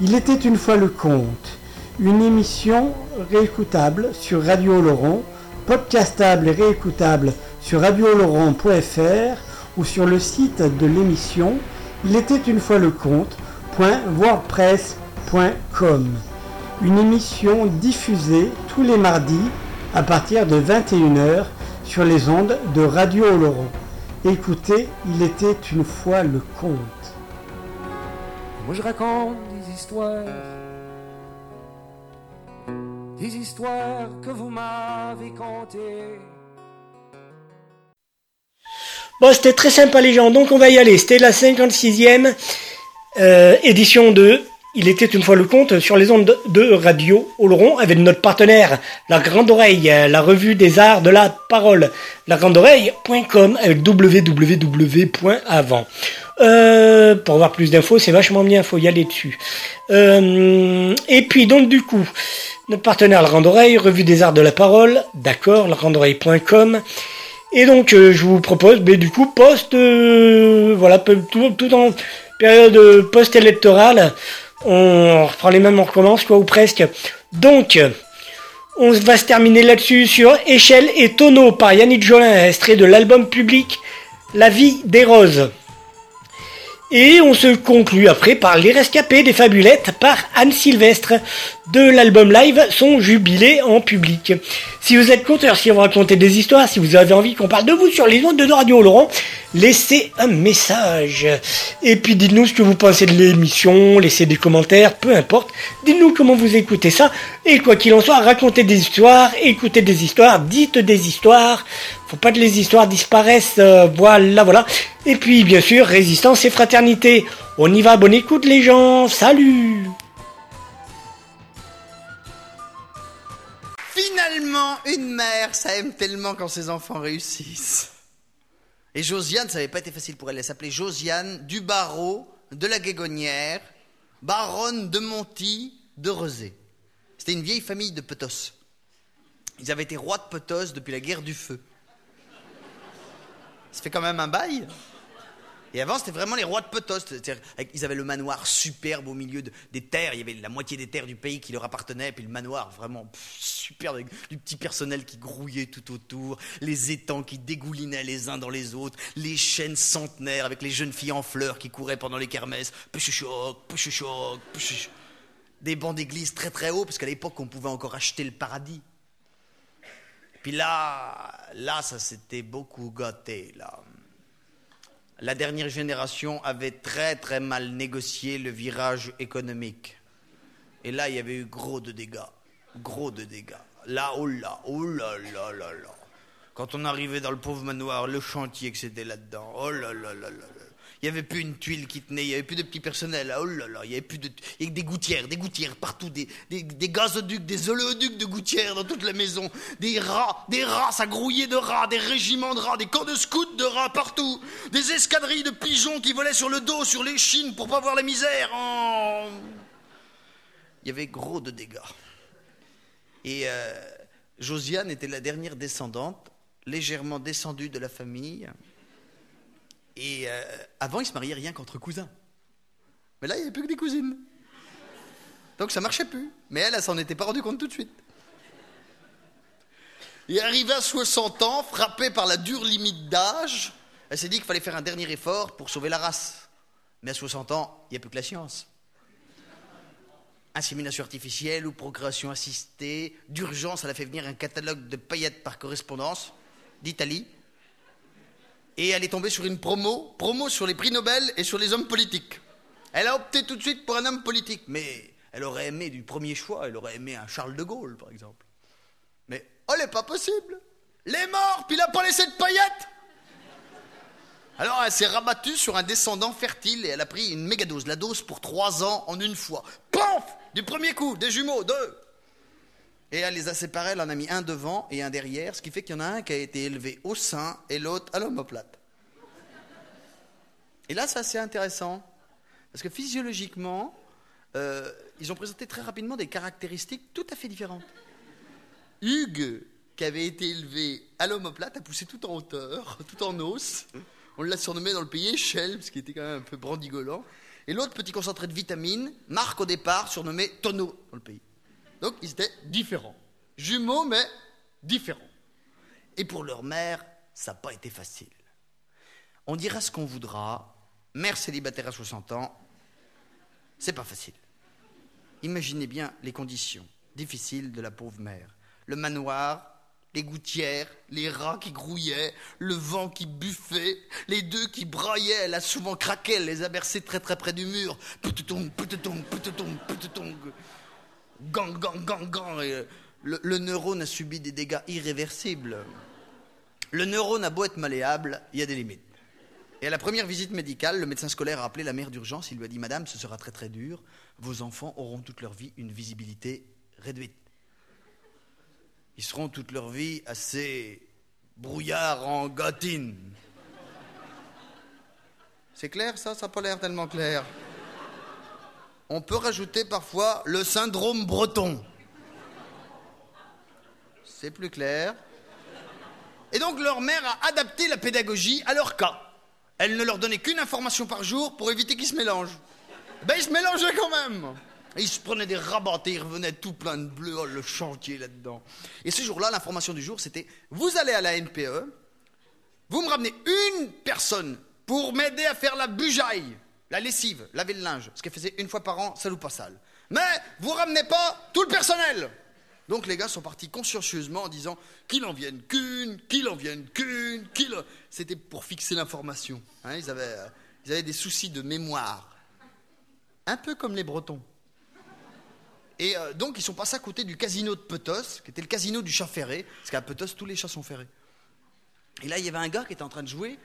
Il était une fois le conte, une émission réécoutable sur Radio Oloron, podcastable et réécoutable sur radiooloron.fr ou sur le site de l'émission Il était une fois le conte.wordpress.com. Une émission diffusée tous les mardis à partir de 21h sur les ondes de Radio Oloron. Écoutez, il était une fois le conte. Moi je raconte des histoires, des histoires que vous m'avez contées. Bon, c'était très sympa les gens, donc on va y aller. C'était la 56e euh, édition de Il était une fois le compte sur les ondes de radio Oloron avec notre partenaire La Grande Oreille, la revue des arts de la parole, lagrandeoreille.com avec www.avant. Euh, pour avoir plus d'infos, c'est vachement bien, faut y aller dessus. Euh, et puis donc du coup, notre partenaire La Grande Oreille, revue des arts de la parole, d'accord, lagrandeoreille.com. Et donc euh, je vous propose, mais du coup, post, euh, voilà, tout, tout en période post-électorale, on reprend les mêmes, on recommence, quoi, ou presque. Donc, on va se terminer là-dessus sur Échelle et Tonneau par Yannick Jolin, extrait de l'album public La vie des roses. Et on se conclut après par Les Rescapés des Fabulettes par Anne Sylvestre de l'album live Son Jubilé en public. Si vous êtes conteur, si vous racontez des histoires, si vous avez envie qu'on parle de vous sur les ondes de Radio Laurent, laissez un message. Et puis dites-nous ce que vous pensez de l'émission, laissez des commentaires, peu importe. Dites-nous comment vous écoutez ça. Et quoi qu'il en soit, racontez des histoires, écoutez des histoires, dites des histoires. Faut pas que les histoires disparaissent. euh, voilà, voilà. Et puis bien sûr, résistance et fraternité. On y va, bonne écoute les gens. Salut Finalement, une mère, ça aime tellement quand ses enfants réussissent. Et Josiane, ça n'avait pas été facile pour elle. Elle s'appelait Josiane du Barreau de la Guégonnière, baronne de Monty de Rezé. C'était une vieille famille de Petos. Ils avaient été rois de Petos depuis la guerre du feu. Ça fait quand même un bail. Et avant, c'était vraiment les rois de avec- Ils avaient le manoir superbe au milieu de- des terres. Il y avait la moitié des terres du pays qui leur appartenait. Puis le manoir vraiment superbe, avec du petit personnel qui grouillait tout autour. Les étangs qui dégoulinaient les uns dans les autres. Les chênes centenaires avec les jeunes filles en fleurs qui couraient pendant les kermesses. Puchuchoc, puchuchoc, puchuchoc. Des bancs d'église très très hauts, parce qu'à l'époque, on pouvait encore acheter le paradis. Puis là, là, ça s'était beaucoup gâté, là. La dernière génération avait très très mal négocié le virage économique. Et là, il y avait eu gros de dégâts. Gros de dégâts. Là, oh là, oh là là là là. Quand on arrivait dans le pauvre manoir, le chantier que c'était là-dedans, oh là là là là là. Il n'y avait plus une tuile qui tenait, il n'y avait plus de petit personnel, oh là là, il y avait plus de... Il y avait des gouttières, des gouttières partout, des gazoducs, des oléoducs de gouttières dans toute la maison, des rats, des rats, ça grouillait de rats, des régiments de rats, des camps de scouts de rats partout, des escadrilles de pigeons qui volaient sur le dos, sur les chines pour pas voir la misère. Oh. Il y avait gros de dégâts. Et euh, Josiane était la dernière descendante, légèrement descendue de la famille. Et euh, avant, ils se mariaient rien qu'entre cousins. Mais là, il n'y avait plus que des cousines. Donc ça marchait plus. Mais elle, elle s'en était pas rendue compte tout de suite. Et arrivée à 60 ans, frappée par la dure limite d'âge, elle s'est dit qu'il fallait faire un dernier effort pour sauver la race. Mais à 60 ans, il n'y a plus que la science. Insémination artificielle ou procréation assistée, d'urgence, elle a fait venir un catalogue de paillettes par correspondance d'Italie. Et elle est tombée sur une promo, promo sur les prix Nobel et sur les hommes politiques. Elle a opté tout de suite pour un homme politique, mais elle aurait aimé du premier choix, elle aurait aimé un Charles de Gaulle, par exemple. Mais, oh, n'est pas possible Les morts, puis il n'a pas laissé de paillettes Alors elle s'est rabattue sur un descendant fertile et elle a pris une méga dose, la dose pour trois ans en une fois. Paf Du premier coup, des jumeaux, deux et elle les a séparés, elle en a mis un devant et un derrière, ce qui fait qu'il y en a un qui a été élevé au sein et l'autre à l'omoplate. Et là, c'est assez intéressant, parce que physiologiquement, euh, ils ont présenté très rapidement des caractéristiques tout à fait différentes. Hugues, qui avait été élevé à l'omoplate, a poussé tout en hauteur, tout en os. On l'a surnommé dans le pays échelle, parce qu'il était quand même un peu brandigolant. Et l'autre, petit concentré de vitamines, Marc au départ, surnommé tonneau dans le pays. Donc ils étaient différents. Jumeaux, mais différents. Et pour leur mère, ça n'a pas été facile. On dira ce qu'on voudra, mère célibataire à 60 ans, c'est pas facile. Imaginez bien les conditions difficiles de la pauvre mère. Le manoir, les gouttières, les rats qui grouillaient, le vent qui buffait, les deux qui braillaient, elle a souvent craqué, elle les a bercés très très près du mur. Poutetong, poutetong, poutetong, poutetong. Gang, gang, gang, gang. Euh, le, neurone a subi des dégâts irréversibles. Le neurone a beau être malléable, il y a des limites. Et à la première visite médicale, le médecin scolaire a appelé la mère d'urgence. Il lui a dit Madame, ce sera très très dur. Vos enfants auront toute leur vie une visibilité réduite. Ils seront toute leur vie assez brouillard en gâtine. C'est clair ça? Ça n'a pas l'air tellement clair. On peut rajouter parfois le syndrome breton. C'est plus clair. Et donc leur mère a adapté la pédagogie à leur cas. Elle ne leur donnait qu'une information par jour pour éviter qu'ils se mélangent. Ben ils se mélangeaient quand même. Et ils se prenaient des rabattés, ils revenaient tout plein de bleu, oh, le chantier là-dedans. Et ce jour-là, l'information du jour, c'était vous allez à la NPE, vous me ramenez une personne pour m'aider à faire la bujaille, la lessive, laver le linge, ce qu'elle faisait une fois par an, sale ou pas sale. Mais vous ramenez pas tout le personnel. Donc les gars sont partis consciencieusement en disant qu'il en vienne qu'une, qu'il en vienne qu'une, qu'il. C'était pour fixer l'information. hein, ils, avaient, euh, ils avaient des soucis de mémoire. Un peu comme les Bretons. Et euh, donc ils sont passés à côté du casino de Petos, qui était le casino du chat ferré, parce qu'à Petos, tous les chats sont ferrés. Et là, il y avait un gars qui était en train de jouer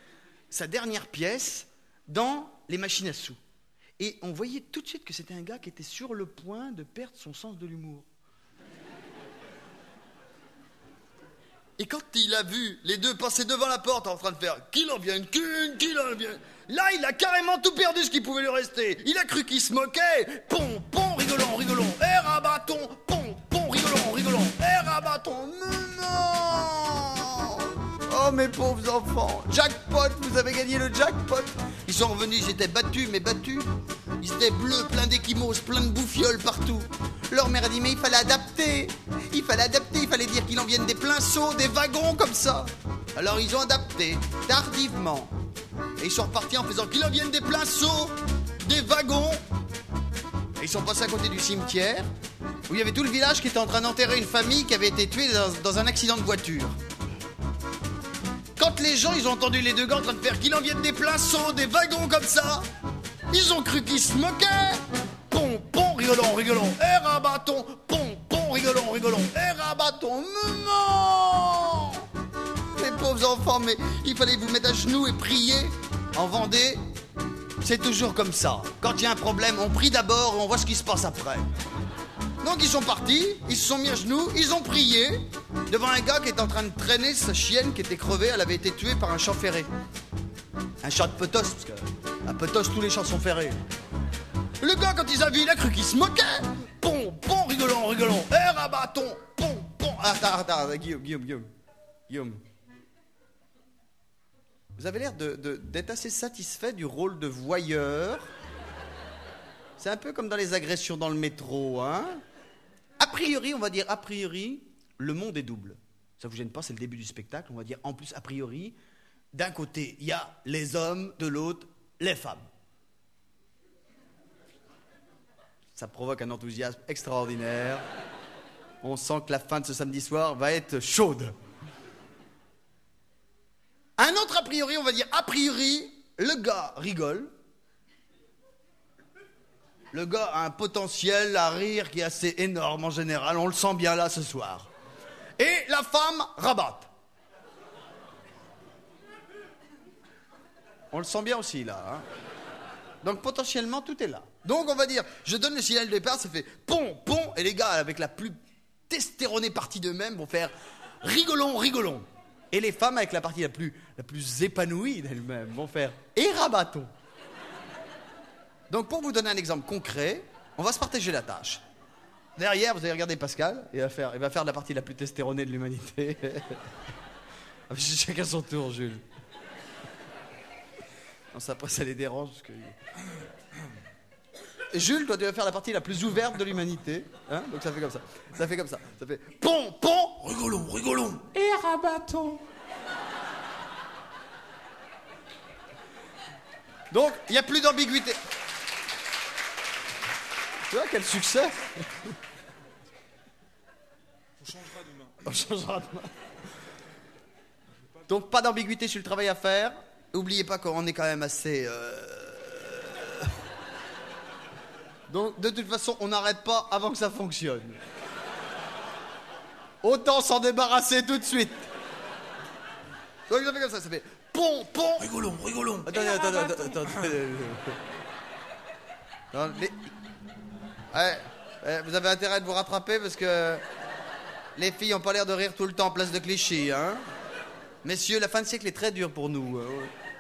sa dernière pièce dans les machines à sous. Et on voyait tout de suite que c'était un gars qui était sur le point de perdre son sens de l'humour. Et quand il a vu les deux passer devant la porte en train de faire qu'il en vienne qu'une, qu'il en vienne. Là, il a carrément tout perdu ce qui pouvait lui rester. Il a cru qu'il se moquait. Pom, pom, rigolant, rigolant. Air à bâton. Pom, pom, rigolant, rigolant. Air à bâton. Non Oh, mes pauvres enfants. Jackpot, vous avez gagné le jackpot. Ils sont revenus, ils étaient battus, mais battus. Ils étaient bleus, plein d'échymoses, plein de bouffioles partout. Leur mère a dit, mais il fallait adapter. Il fallait adapter, il fallait dire qu'il en vienne des pleins sauts, des wagons comme ça. Alors ils ont adapté, tardivement. Et ils sont repartis en faisant qu'il en vienne des pleins sauts, des wagons. Et ils sont passés à côté du cimetière, où il y avait tout le village qui était en train d'enterrer une famille qui avait été tuée dans un accident de voiture. Quand les gens ils ont entendu les deux gars en train de faire qu'il en vienne des pleins sauts, des wagons comme ça, ils ont cru qu'ils se moquaient. Pom, pom, rigolant, air à bâton, pom, pom, air à bâton, Mais non Les pauvres enfants, mais il fallait vous mettre à genoux et prier. En Vendée, c'est toujours comme ça. Quand il y a un problème, on prie d'abord et on voit ce qui se passe après. Donc ils sont partis, ils se sont mis à genoux, ils ont prié devant un gars qui était en train de traîner sa chienne qui était crevée, elle avait été tuée par un chat ferré. Un chat de Petos, parce que à Petos tous les chats sont ferrés. Le gars quand il a vu, il a cru qu'il se moquait. Pom, pom, rigolant, rigolant, air à bâton, pom, pom. Attends, attends, Guillaume, Guillaume, Guillaume. Guillaume. Vous avez l'air d'être assez satisfait du rôle de voyeur. C'est un peu comme dans les agressions dans le métro, hein A priori, on va dire a priori, le monde est double. Ça vous gêne pas, c'est le début du spectacle. On va dire en plus a priori, d'un côté, il y a les hommes, de l'autre, les femmes. Ça provoque un enthousiasme extraordinaire. On sent que la fin de ce samedi soir va être chaude. Un autre a priori, on va dire a priori, le gars rigole. Le gars a un potentiel à rire qui est assez énorme en général, on le sent bien là ce soir. Et la femme rabatte. On le sent bien aussi là. hein. Donc potentiellement tout est là. Donc on va dire, je donne le signal de départ, ça fait pom, pom, et les gars avec la plus testéronée partie d'eux-mêmes vont faire rigolons, rigolons. Et les femmes avec la partie la plus, la plus épanouie d'elles-mêmes vont faire et rabattons. Donc pour vous donner un exemple concret, on va se partager la tâche. Derrière, vous allez regarder Pascal, il va faire, il va faire la partie la plus testéronée de l'humanité. Chacun son tour, Jules. Non, ça, après, ça les dérange. Parce que... Jules, toi, tu vas faire la partie la plus ouverte de l'humanité. Hein Donc ça fait comme ça. Ça fait comme ça. Ça fait pom, pom, rigolons, rigolons. Et rabattons. Donc, il n'y a plus d'ambiguïté. Tu vois, quel succès On changera demain. On changera demain. Donc, pas d'ambiguïté sur le travail à faire. N'oubliez pas qu'on est quand même assez... euh, Donc, de toute façon, on n'arrête pas avant que ça fonctionne. Autant s'en débarrasser tout de suite. Donc, ça fait comme ça, ça fait Pont, pont. Rigolons, rigolons. Attendez, attendez, attendez, attendez. Non, les- Ouais, vous avez intérêt de vous rattraper parce que les filles ont pas l'air de rire tout le temps en place de Clichy, hein. Messieurs, la fin de siècle est très dure pour nous. euh,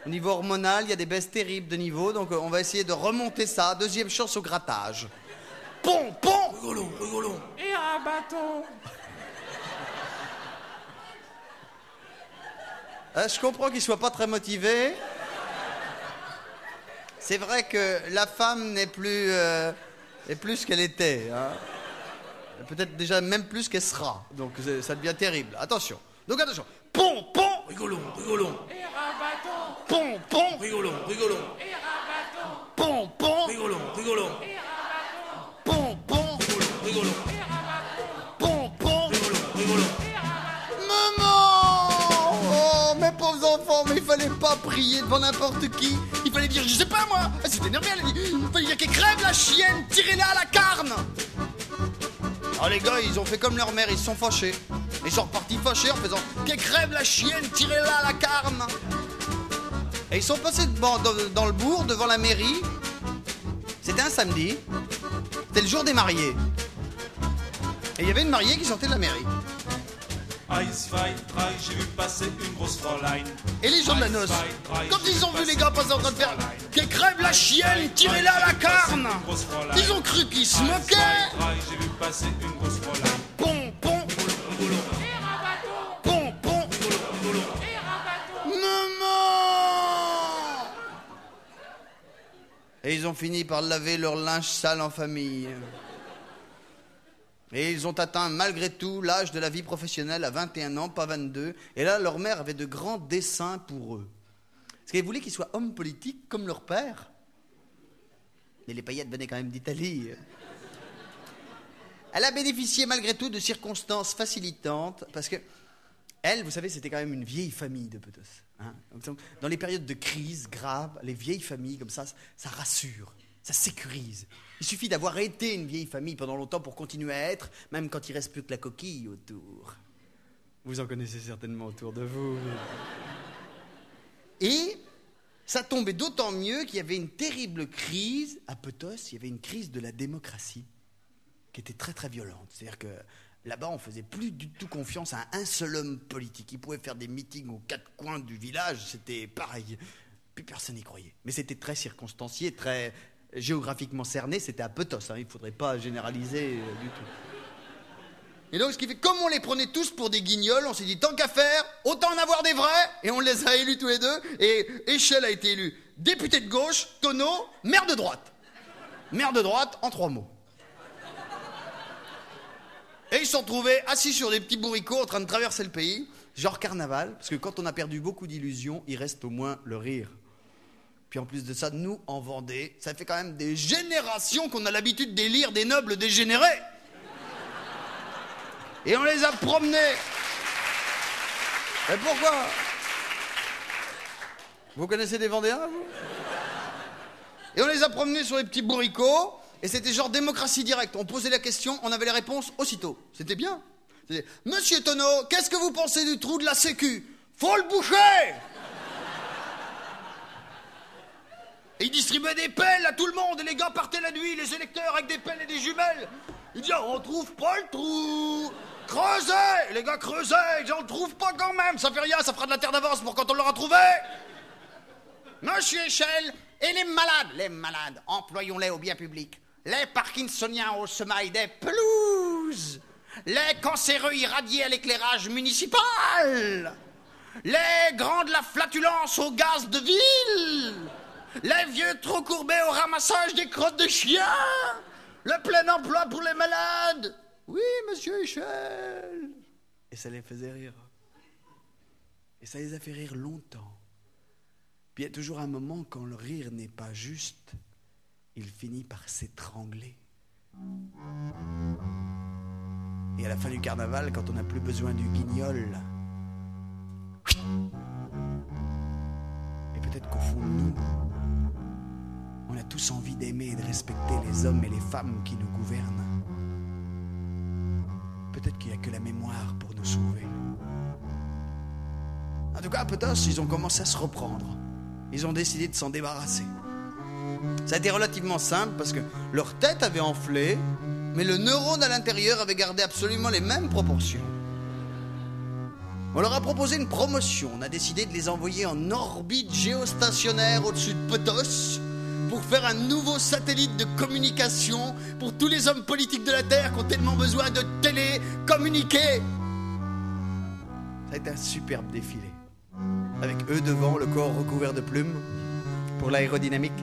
Au niveau hormonal, il y a des baisses terribles de niveau, donc euh, on va essayer de remonter ça. Deuxième chance au grattage. Pont, pont. Rigolons, rigolons. Et un bâton. Euh, je comprends qu'il soit pas très motivé. C'est vrai que la femme n'est plus, n'est plus qu'elle était. hein. Peut-être déjà même plus qu'elle sera. Donc ça devient terrible. Attention. Donc attention. Pont, pont. Rigolons, rigolons. Et bâton. Pont, pont. Rigolons, rigolons. Et bâton. Pont, pont. Rigolons, rigolons. Enfants, mais il fallait pas prier devant n'importe qui. Il fallait dire, je sais pas moi. Ah, C'était énervé. Il fallait dire qu'elle crève la chienne, tirez-la à la carne. Alors les gars, ils ont fait comme leur mère, ils se sont fâchés. Ils sont repartis fâchés en faisant, qu'elle crève la chienne, tirez-la à la carne. Et ils sont passés dans, dans le bourg, devant la mairie. C'était un samedi. C'était le jour des mariés. Et il y avait une mariée qui sortait de la mairie. Eis, zwei, drei, j'ai vu passer une grosse Fräulein. Et les gens de la noce, quand ils ont vu les gars passer en train de faire Qu'elle crève la chienne, tirez-la à la carne. Ils ont cru qu'ils se moquaient j'ai vu passer une grosse Fräulein. Maman Et ils ont fini par laver leur linge sale en famille. Et ils ont atteint malgré tout l'âge de la vie professionnelle à 21 ans, pas 22. Et là, leur mère avait de grands desseins pour eux. Parce qu'elle voulait qu'ils soient hommes politiques comme leur père. Mais les paillettes venaient quand même d'Italie. Elle a bénéficié malgré tout de circonstances facilitantes parce que elle, vous savez, c'était quand même une vieille famille de Petos. hein. Dans les périodes de crise grave, les vieilles familles comme ça, ça rassure, ça sécurise. Il suffit d'avoir été une vieille famille pendant longtemps pour continuer à être, même quand il reste plus que la coquille autour. Vous en connaissez certainement autour de vous. Et ça tombait d'autant mieux qu'il y avait une terrible crise à Petos, il y avait une crise de la démocratie qui était très très violente. C'est-à-dire que là-bas, on faisait plus du tout confiance à un seul homme politique. Il pouvait faire des meetings aux quatre coins du village, c'était pareil. Plus personne n'y croyait. Mais c'était très circonstancié, très géographiquement cerné. C'était à Petos, hein. il ne faudrait pas généraliser euh, du tout. Et donc, ce qui fait, comme on les prenait tous pour des guignols, on s'est dit, tant qu'à faire, autant en avoir des vrais, et on les a élus tous les deux, et Échelle a été élu député de gauche, Tonneau, maire de droite. Maire de droite, en trois mots. Et ils se sont retrouvés assis sur des petits bourricots en train de traverser le pays, genre carnaval, parce que quand on a perdu beaucoup d'illusions, il reste au moins le rire. Puis en plus de ça, nous, en Vendée, ça fait quand même des générations qu'on a l'habitude d'élire des nobles dégénérés. Et on les a promenés. Et pourquoi? Vous connaissez des Vendéens, Et on les a promenés sur les petits bourricots, et c'était genre démocratie directe. On posait la question, on avait les réponses aussitôt. C'était bien. Monsieur Tonneau, qu'est-ce que vous pensez du trou de la Sécu? Faut le boucher Et il distribuait des pelles à tout le monde, et les gars partaient la nuit, les électeurs avec des pelles et des jumelles. Il dit, on trouve pas le trou Creusez Les gars creusaient, il dit, on le trouve pas quand même, ça fait rien, ça fera de la terre d'avance pour quand on l'aura trouvé Monsieur Échelle, et les malades, les malades, employons-les au bien public. Les parkinsoniens au semail des pelouses. Les cancéreux irradiés à l'éclairage municipal. Les grands de la flatulence au gaz de ville. Les vieux trop courbés au ramassage des crottes de chiens. Le plein emploi pour les malades. Oui, monsieur Échelle. Et ça les faisait rire. Et ça les a fait rire longtemps. Puis il y a toujours un moment quand le rire n'est pas juste, il finit par s'étrangler. Et à la fin du carnaval, quand on n'a plus besoin du guignol, et peut-être qu'au fond nous, on a tous envie d'aimer et de respecter les hommes et les femmes qui nous gouvernent. Peut-être qu'il n'y a que la mémoire pour nous sauver. En tout cas, à Petos, ils ont commencé à se reprendre. Ils ont décidé de s'en débarrasser. Ça a été relativement simple parce que leur tête avait enflé, mais le neurone à l'intérieur avait gardé absolument les mêmes proportions. On leur a proposé une promotion. On a décidé de les envoyer en orbite géostationnaire au-dessus de Petos pour faire un nouveau satellite de communication pour tous les hommes politiques de la Terre qui ont tellement besoin de télé communiquer. Ça a été un superbe défilé. Avec eux devant, le corps recouvert de plumes pour l'aérodynamique.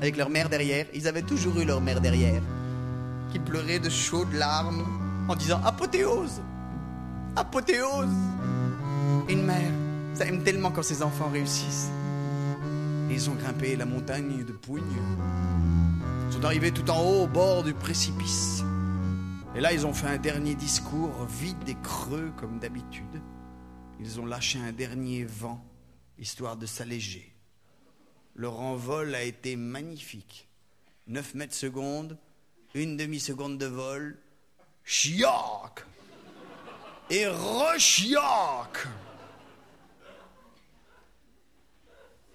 Avec leur mère derrière. Ils avaient toujours eu leur mère derrière. Qui pleurait de chaudes larmes en disant apothéose Apothéose Une mère, ça aime tellement quand ses enfants réussissent. Ils ont grimpé la montagne de Pougne. Ils sont arrivés tout en haut au bord du précipice. Et là, ils ont fait un dernier discours vide et creux comme d'habitude. Ils ont lâché un dernier vent, histoire de s'alléger. Leur envol a été magnifique. 9 mètres secondes, une demi-seconde de vol, chiac Et rechiac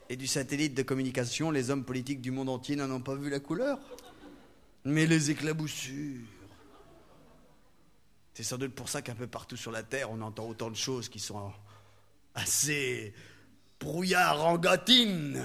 Et du satellite de communication, les hommes politiques du monde entier n'en ont pas vu la couleur. Mais les éclaboussures. C'est sans doute pour ça qu'un peu partout sur la Terre, on entend autant de choses qui sont assez brouillard en gâtine.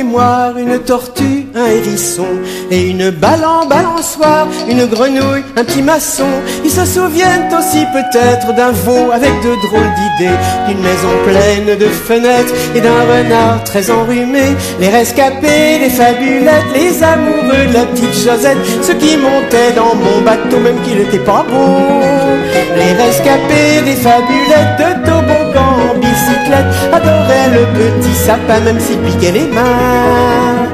Une tortue, un hérisson et une balle en balançoire, une grenouille, un petit maçon. Ils se souviennent aussi peut-être d'un veau avec de drôles d'idées, d'une maison pleine de fenêtres et d'un renard très enrhumé. Les rescapés, les fabulettes, les amoureux de la petite Josette, ceux qui montaient dans mon bateau même qu'il n'était pas beau. Les rescapés, des fabulettes de toboggan en adoraient le petit sapin même s'il piquait les mains.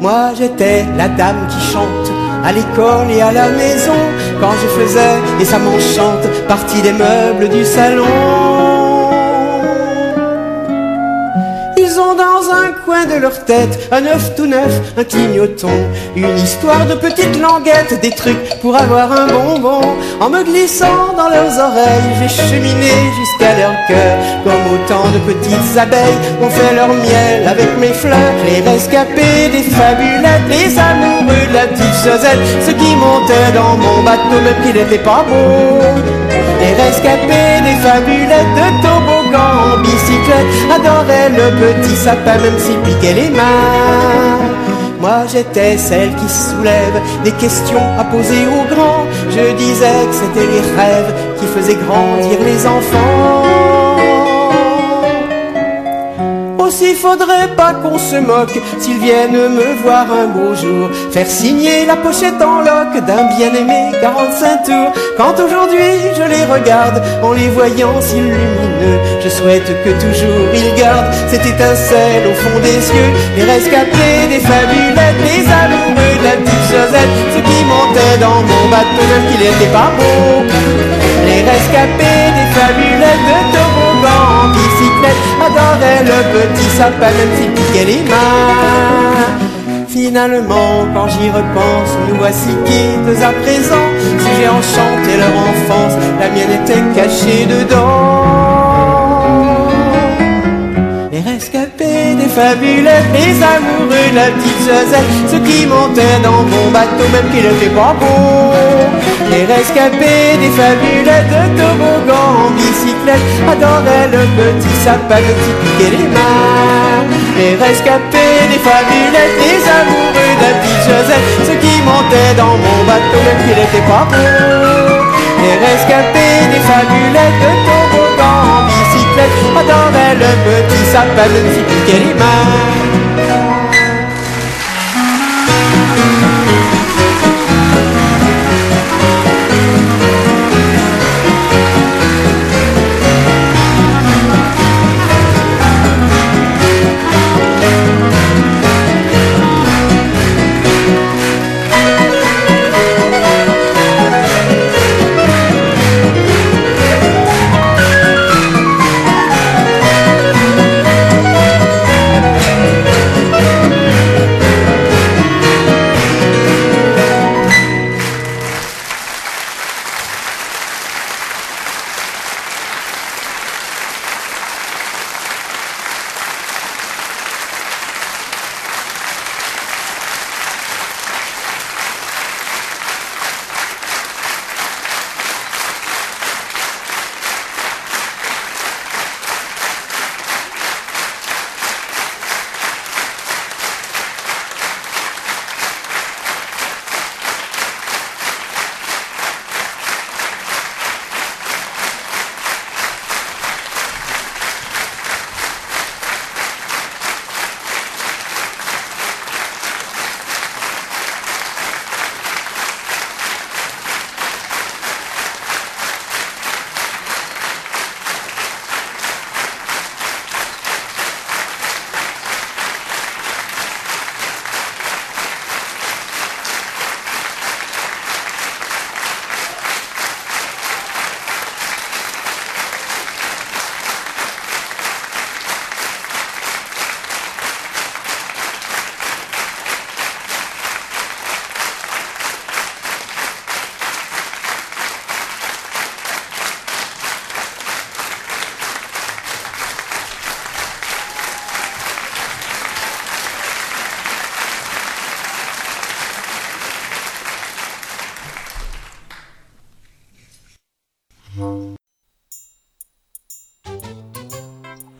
Moi j'étais la dame qui chante à l'école et à la maison quand je faisais, et ça m'enchante, partie des meubles du salon. Coin de leur tête un œuf tout neuf, un clignoton, une histoire de petite languette, des trucs pour avoir un bonbon. En me glissant dans leurs oreilles, j'ai cheminé jusqu'à leur cœur, comme autant de petites abeilles ont fait leur miel avec mes fleurs. Les rescapés, des fabulettes, les amoureux de la petite Josette, ceux qui montaient dans mon bateau même qu'il n'était pas beau. Les rescapés, des fabulettes de toboggan adoraient le petit sapin même s'il piquait les mains. Moi j'étais celle qui soulève des questions à poser aux grands. Je disais que c'était les rêves qui faisaient grandir les enfants. Aussi faudrait pas qu'on se moque s'ils viennent me voir un beau jour Faire signer la pochette en loc d'un bien-aimé 45 tours. Quand aujourd'hui je les regarde en les voyant si lumineux Je souhaite que toujours ils gardent cette étincelle au fond des yeux Les rescapés, des fabulettes, les amoureux de la petite Josette Ceux qui montaient dans mon bateau même qu'il était pas beau. Les rescapés des fabulettes de en le petit sapin même s'il piquait les mains. Finalement, quand j'y repense, nous voici quittes à présent. Si j'ai enchanté leur enfance, la mienne était cachée dedans. Les rescapés des fabulettes, les amoureux de la petite Josette, ceux qui montaient dans mon bateau même qu'il n'était pas beau. Les rescapés des fabulettes de toboggan en bicyclette adoraient le petit sapin de qui piquait les mains. Les rescapés des fabulettes, les amoureux de la petite Josette, ceux qui montaient dans mon bateau même qu'il n'était pas beau. Les rescapés des fabulettes de toboggan en bicyclette adoraient le petit sapin même s'il piquait les mains.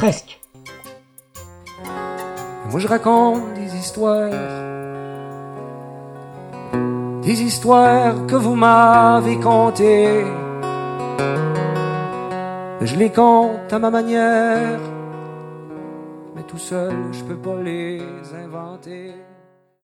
presque. Moi je raconte des histoires, des histoires que vous m'avez contées. Je les compte à ma manière, mais tout seul je peux pas les inventer.